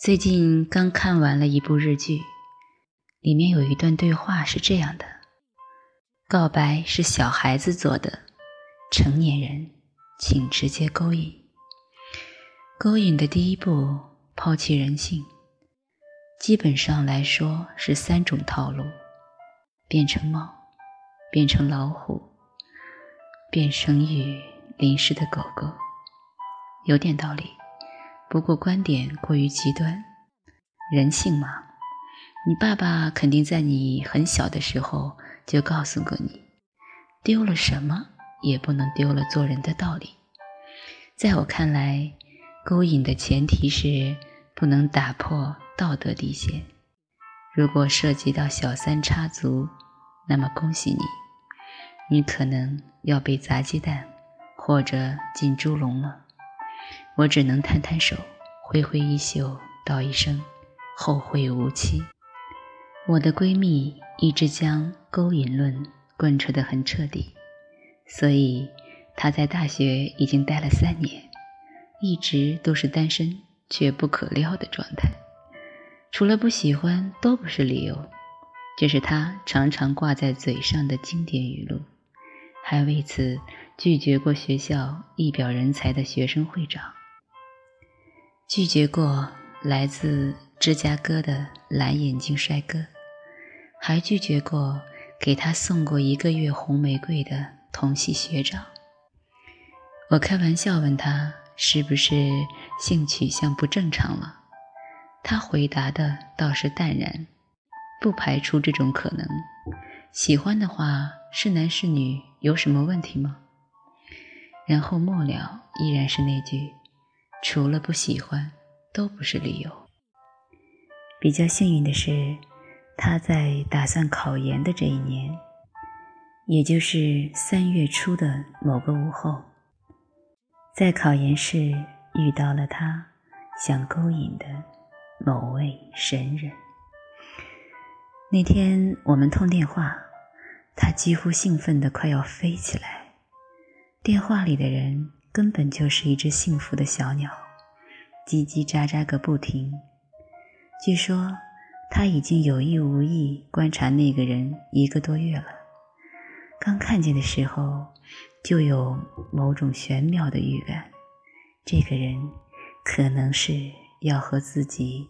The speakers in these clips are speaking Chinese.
最近刚看完了一部日剧，里面有一段对话是这样的：告白是小孩子做的，成年人请直接勾引。勾引的第一步，抛弃人性，基本上来说是三种套路：变成猫，变成老虎，变成雨淋湿的狗狗。有点道理。不过观点过于极端，人性嘛，你爸爸肯定在你很小的时候就告诉过你，丢了什么也不能丢了做人的道理。在我看来，勾引的前提是不能打破道德底线。如果涉及到小三插足，那么恭喜你，你可能要被砸鸡蛋或者进猪笼了。我只能摊摊手，挥挥衣袖，道一声后会无期。我的闺蜜一直将勾引论贯彻得很彻底，所以她在大学已经待了三年，一直都是单身却不可撩的状态。除了不喜欢都不是理由，这是她常常挂在嘴上的经典语录，还为此拒绝过学校一表人才的学生会长。拒绝过来自芝加哥的蓝眼睛帅哥，还拒绝过给他送过一个月红玫瑰的同系学长。我开玩笑问他是不是性取向不正常了，他回答的倒是淡然，不排除这种可能。喜欢的话是男是女有什么问题吗？然后末了依然是那句。除了不喜欢，都不是理由。比较幸运的是，他在打算考研的这一年，也就是三月初的某个午后，在考研室遇到了他想勾引的某位神人。那天我们通电话，他几乎兴奋得快要飞起来。电话里的人。根本就是一只幸福的小鸟，叽叽喳喳个不停。据说他已经有意无意观察那个人一个多月了。刚看见的时候，就有某种玄妙的预感，这个人可能是要和自己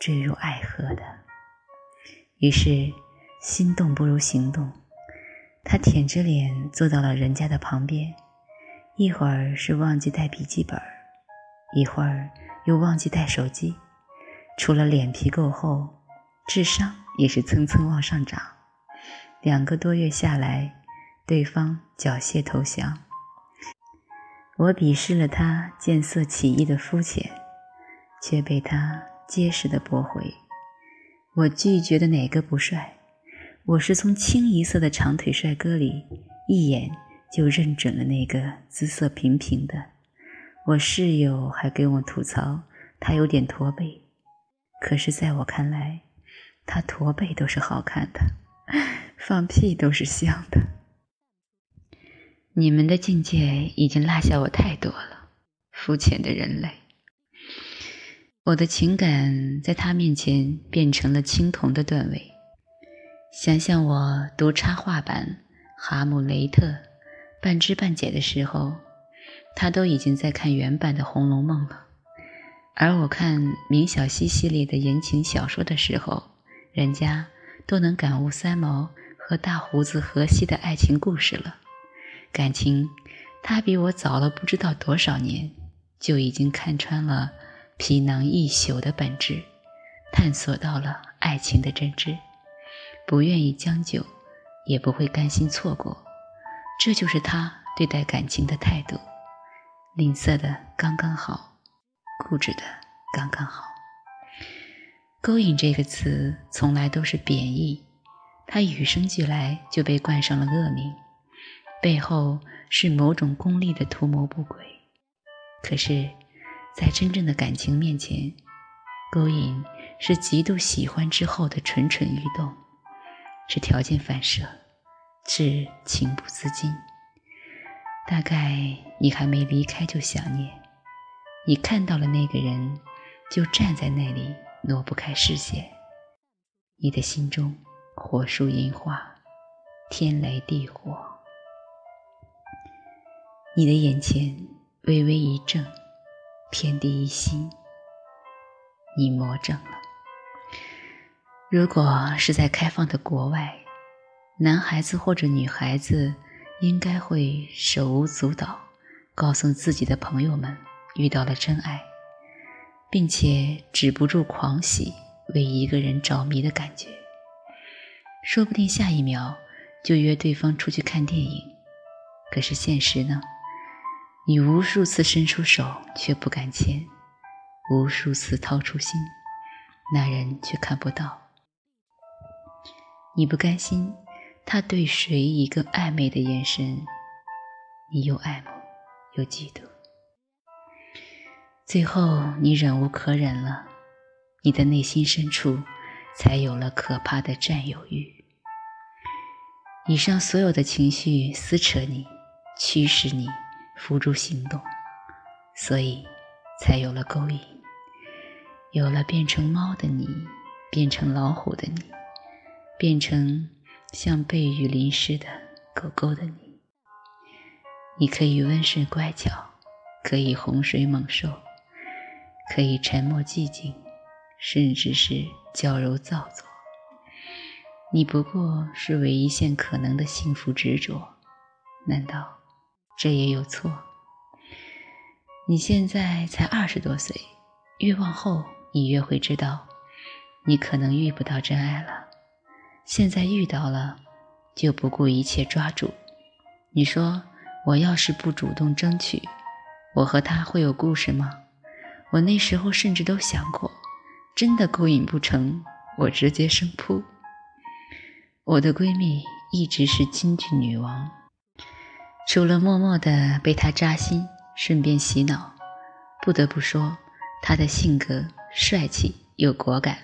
坠入爱河的。于是心动不如行动，他舔着脸坐到了人家的旁边。一会儿是忘记带笔记本，一会儿又忘记带手机。除了脸皮够厚，智商也是蹭蹭往上涨。两个多月下来，对方缴械投降。我鄙视了他见色起意的肤浅，却被他结实的驳回。我拒绝的哪个不帅？我是从清一色的长腿帅哥里一眼。就认准了那个姿色平平的，我室友还跟我吐槽他有点驼背，可是在我看来，他驼背都是好看的，放屁都是香的。你们的境界已经落下我太多了，肤浅的人类。我的情感在他面前变成了青铜的段位。想想我读插画版《哈姆雷特》。半知半解的时候，他都已经在看原版的《红楼梦》了；而我看明晓溪系列的言情小说的时候，人家都能感悟三毛和大胡子荷西的爱情故事了。感情，他比我早了不知道多少年，就已经看穿了皮囊一宿的本质，探索到了爱情的真知，不愿意将就，也不会甘心错过。这就是他对待感情的态度，吝啬的刚刚好，固执的刚刚好。勾引这个词从来都是贬义，它与生俱来就被冠上了恶名，背后是某种功利的图谋不轨。可是，在真正的感情面前，勾引是极度喜欢之后的蠢蠢欲动，是条件反射。是情不自禁，大概你还没离开就想念，你看到了那个人，就站在那里，挪不开视线。你的心中火树银花，天雷地火。你的眼前微微一怔，天地一心，你魔怔了。如果是在开放的国外，男孩子或者女孩子应该会手舞足蹈，告诉自己的朋友们遇到了真爱。并且止不住狂喜，为一个人着迷的感觉。说不定下一秒就约对方出去看电影。可是现实呢？你无数次伸出手却不敢牵，无数次掏出心，那人却看不到。你不甘心他对谁一个暧昧的眼神，你又爱慕又嫉妒。最后，你忍无可忍了，你的内心深处才有了可怕的占有欲。以上所有的情绪撕扯你，驱使你付诸行动，所以才有了勾引，有了变成猫的你，变成老虎的你，变成像被雨淋湿的狗狗的你。你可以温顺乖巧，可以洪水猛兽。可以沉默寂静，甚至是娇柔造作。你不过是为一线可能的幸福执着，难道这也有错？你现在才二十多岁，越往后你越会知道，你可能遇不到真爱了。现在遇到了，就不顾一切抓住。你说，我要是不主动争取，我和他会有故事吗？我那时候甚至都想过，真的勾引不成，我直接生扑。我的闺蜜一直是京剧女王，除了默默的被她扎心，顺便洗脑，不得不说，她的性格帅气又果敢，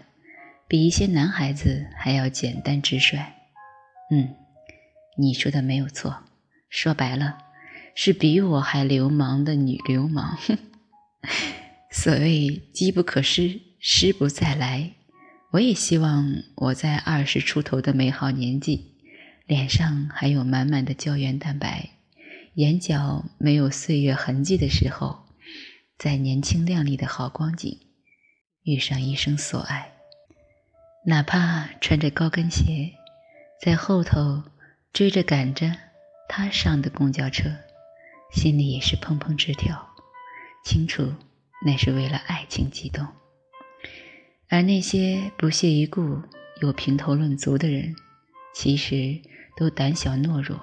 比一些男孩子还要简单直率。嗯，你说的没有错，说白了，是比我还流氓的女流氓。所谓机不可失，失不再来。我也希望我在二十出头的美好年纪，脸上还有满满的胶原蛋白，眼角没有岁月痕迹的时候，在年轻靓丽的好光景，遇上一生所爱，哪怕穿着高跟鞋，在后头追着赶着他上的公交车，心里也是砰砰直跳，清楚。那是为了爱情激动，而那些不屑一顾、又评头论足的人，其实都胆小懦弱，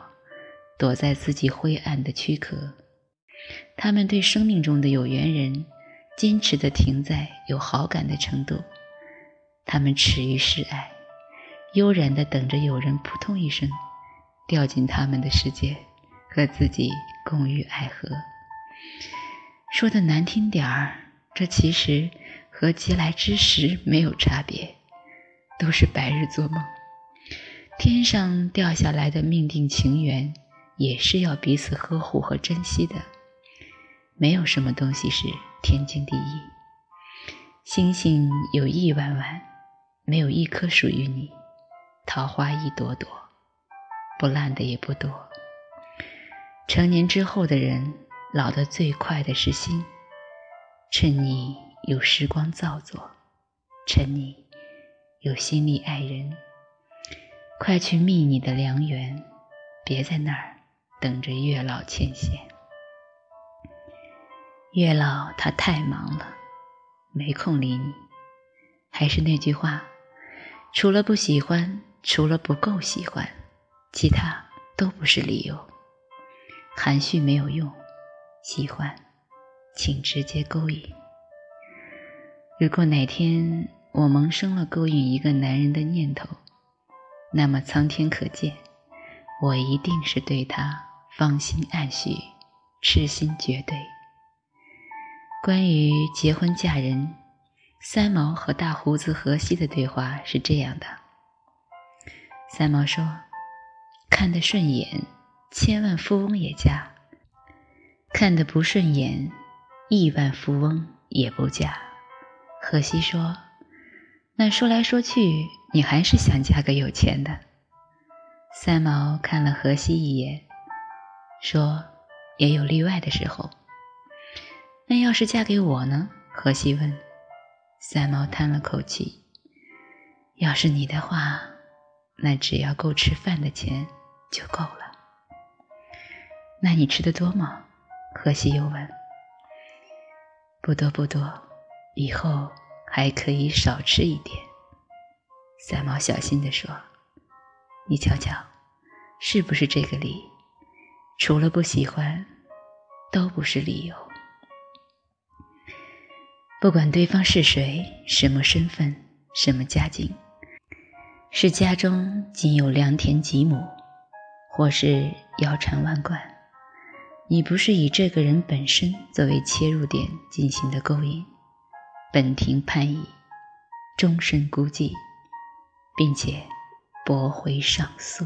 躲在自己灰暗的躯壳。他们对生命中的有缘人，坚持的停在有好感的程度。他们耻于示爱，悠然的等着有人扑通一声掉进他们的世界，和自己共浴爱河。说的难听点儿，这其实和嗟来之食没有差别，都是白日做梦。天上掉下来的命定情缘，也是要彼此呵护和珍惜的。没有什么东西是天经地义。星星有亿万万，没有一颗属于你；桃花一朵朵，不烂的也不多。成年之后的人。老得最快的是心，趁你有时光造作，趁你有心力爱人，快去觅你的良缘，别在那儿等着月老牵线。月老他太忙了，没空理你。还是那句话，除了不喜欢，除了不够喜欢，其他都不是理由。含蓄没有用。喜欢，请直接勾引。如果哪天我萌生了勾引一个男人的念头，那么苍天可见，我一定是对他芳心暗许，痴心绝对。关于结婚嫁人，三毛和大胡子荷西的对话是这样的：三毛说：“看得顺眼，千万富翁也嫁。”看得不顺眼，亿万富翁也不嫁。荷西说：“那说来说去，你还是想嫁个有钱的。”三毛看了荷西一眼，说：“也有例外的时候。”那要是嫁给我呢？荷西问。三毛叹了口气：“要是你的话，那只要够吃饭的钱就够了。”那你吃的多吗？荷西又问。“不多不多。”以后还可以少吃一点。三毛小心地说：“你瞧瞧，是不是这个理？除了不喜欢，都不是理由。不管对方是谁、什么身份、什么家境，是家中仅有良田几亩，或是腰缠万贯，你不是以这个人本身作为切入点进行的勾引。”本庭判以终身孤寂，并且驳回上诉。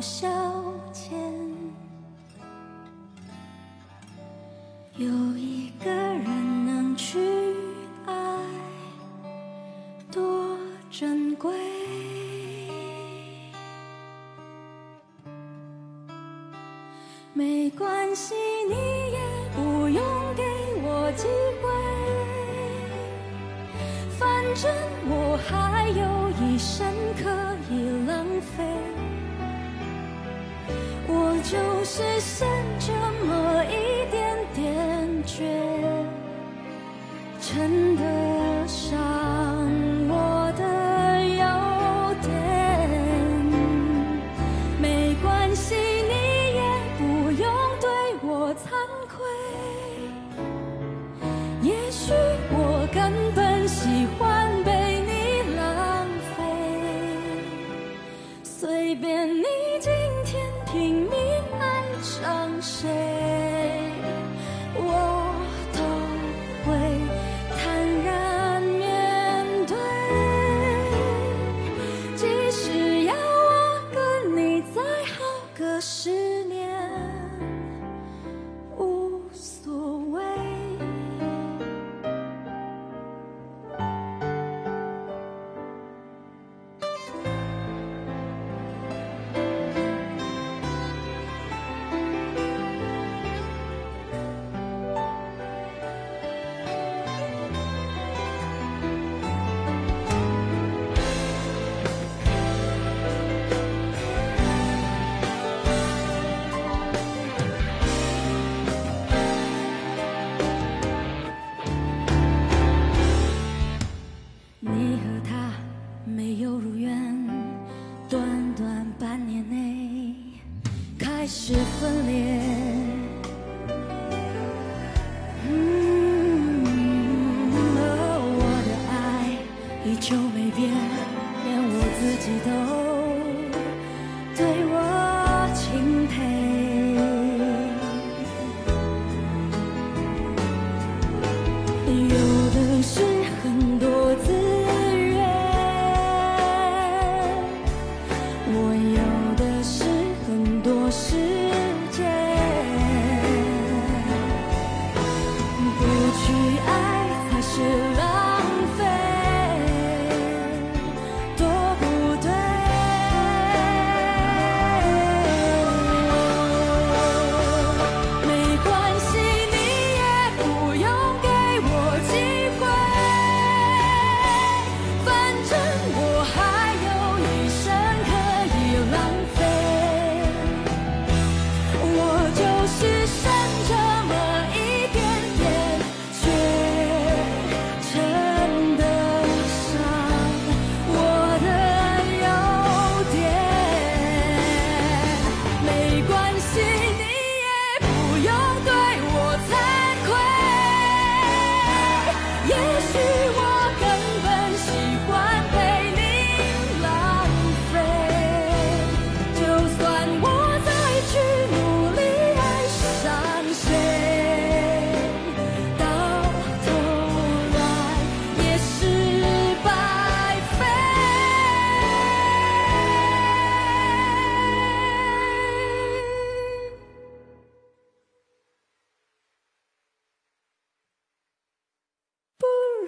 消遣，有一个人能去爱，多珍贵。没关系，你也不用给我机会，反正我还有一生可以浪费。就是剩这么一点点倔，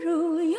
如有